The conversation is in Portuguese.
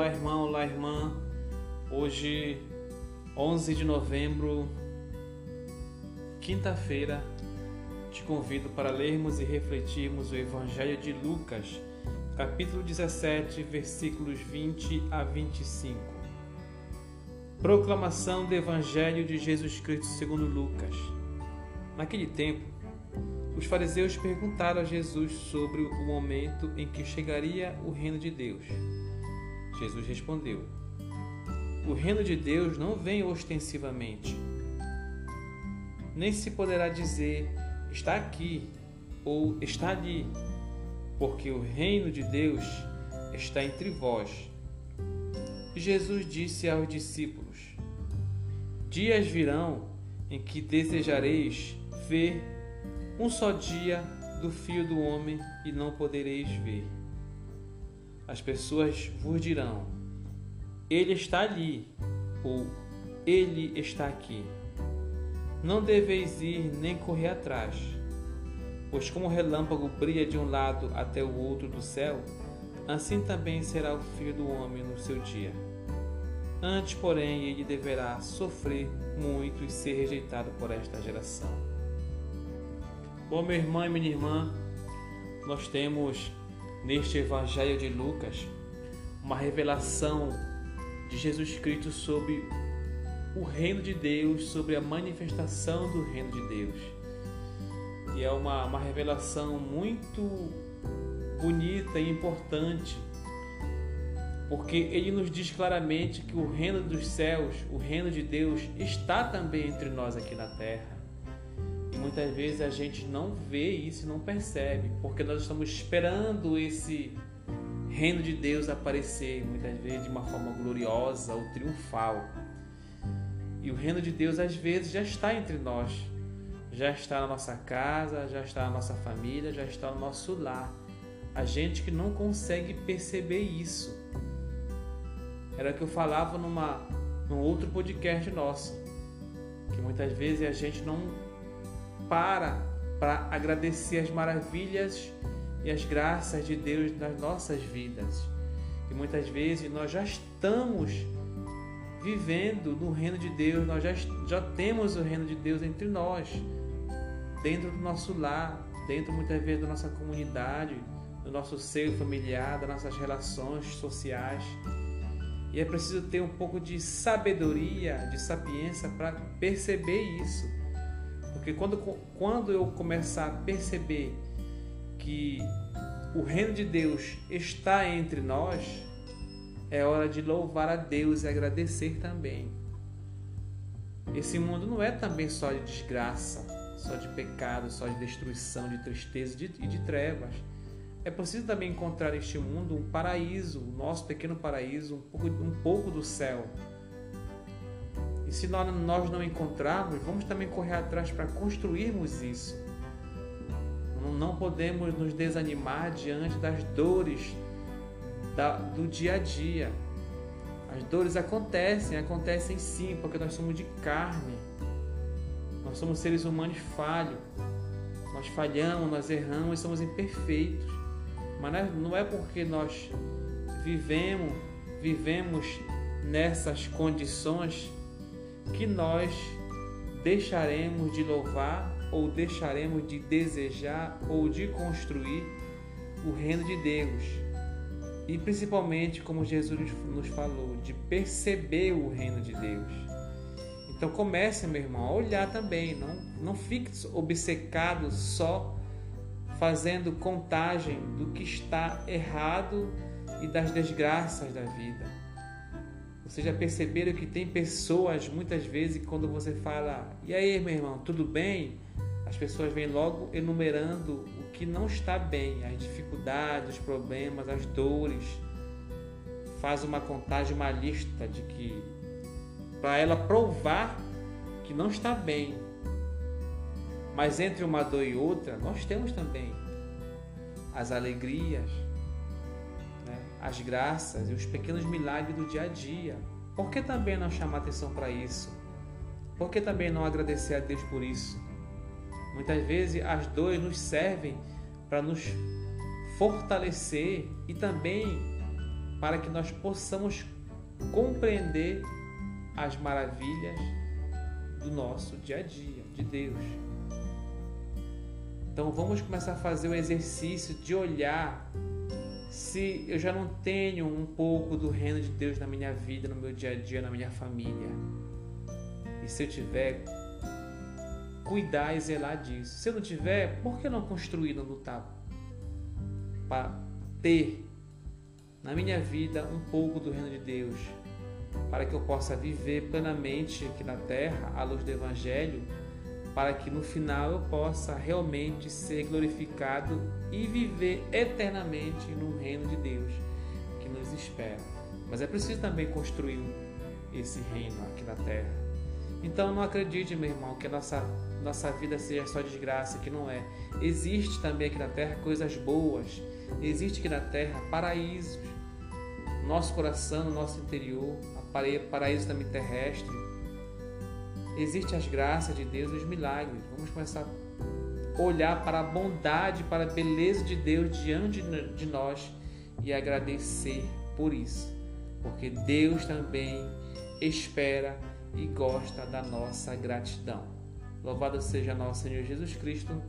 Olá, irmão, olá, irmã. Hoje, 11 de novembro, quinta-feira, te convido para lermos e refletirmos o Evangelho de Lucas, capítulo 17, versículos 20 a 25. Proclamação do Evangelho de Jesus Cristo segundo Lucas. Naquele tempo, os fariseus perguntaram a Jesus sobre o momento em que chegaria o reino de Deus. Jesus respondeu: O reino de Deus não vem ostensivamente, nem se poderá dizer está aqui ou está ali, porque o reino de Deus está entre vós. Jesus disse aos discípulos: Dias virão em que desejareis ver um só dia do Filho do Homem e não podereis ver. As pessoas vos dirão: Ele está ali, ou Ele está aqui. Não deveis ir nem correr atrás, pois como o relâmpago brilha de um lado até o outro do céu, assim também será o Filho do Homem no seu dia. Antes, porém, ele deverá sofrer muito e ser rejeitado por esta geração. Bom, meu irmão e minha irmã, nós temos neste Evangelho de Lucas uma revelação de Jesus Cristo sobre o reino de Deus, sobre a manifestação do reino de Deus. E é uma, uma revelação muito bonita e importante, porque ele nos diz claramente que o reino dos céus, o reino de Deus, está também entre nós aqui na terra muitas vezes a gente não vê isso não percebe, porque nós estamos esperando esse reino de Deus aparecer, muitas vezes de uma forma gloriosa ou triunfal. E o reino de Deus às vezes já está entre nós, já está na nossa casa, já está na nossa família, já está no nosso lar. A gente que não consegue perceber isso. Era o que eu falava numa, num outro podcast nosso, que muitas vezes a gente não para para agradecer as maravilhas e as graças de Deus nas nossas vidas. E muitas vezes nós já estamos vivendo no reino de Deus, nós já, já temos o reino de Deus entre nós, dentro do nosso lar, dentro muitas vezes da nossa comunidade, do nosso seio familiar, das nossas relações sociais. E é preciso ter um pouco de sabedoria, de sapiência para perceber isso porque quando, quando eu começar a perceber que o reino de Deus está entre nós, é hora de louvar a Deus e agradecer também. Esse mundo não é também só de desgraça, só de pecado, só de destruição, de tristeza e de, de trevas. É preciso também encontrar neste mundo um paraíso, o nosso pequeno paraíso, um pouco, um pouco do céu e se nós não encontrarmos, vamos também correr atrás para construirmos isso. Não podemos nos desanimar diante das dores do dia a dia. As dores acontecem, acontecem sim, porque nós somos de carne. Nós somos seres humanos falhos. Nós falhamos, nós erramos, somos imperfeitos. Mas não é porque nós vivemos, vivemos nessas condições que nós deixaremos de louvar ou deixaremos de desejar ou de construir o reino de Deus. E principalmente, como Jesus nos falou, de perceber o reino de Deus. Então comece, meu irmão, a olhar também, não, não fique obcecado só fazendo contagem do que está errado e das desgraças da vida. Vocês já perceberam que tem pessoas, muitas vezes, quando você fala, e aí, meu irmão, tudo bem? As pessoas vêm logo enumerando o que não está bem, as dificuldades, os problemas, as dores. Faz uma contagem, uma lista de que, para ela provar que não está bem. Mas entre uma dor e outra, nós temos também as alegrias, as graças e os pequenos milagres do dia a dia. Por que também não chamar atenção para isso? Por que também não agradecer a Deus por isso? Muitas vezes as dores nos servem para nos fortalecer e também para que nós possamos compreender as maravilhas do nosso dia a dia, de Deus. Então vamos começar a fazer o exercício de olhar se eu já não tenho um pouco do reino de Deus na minha vida, no meu dia a dia, na minha família. E se eu tiver, cuidar e zelar disso. Se eu não tiver, por que não construir, não lutar para ter na minha vida um pouco do reino de Deus, para que eu possa viver plenamente aqui na terra à luz do Evangelho, para que no final eu possa realmente ser glorificado e viver eternamente no reino de Deus que nos espera. Mas é preciso também construir esse reino aqui na terra. Então não acredite, meu irmão, que a nossa, nossa vida seja só desgraça, que não é. Existe também aqui na terra coisas boas. Existe aqui na terra paraísos. Nosso coração, no nosso interior, paraíso também terrestre. Existem as graças de Deus e os milagres. Vamos começar a olhar para a bondade, para a beleza de Deus diante de nós e agradecer por isso. Porque Deus também espera e gosta da nossa gratidão. Louvado seja nosso Senhor Jesus Cristo.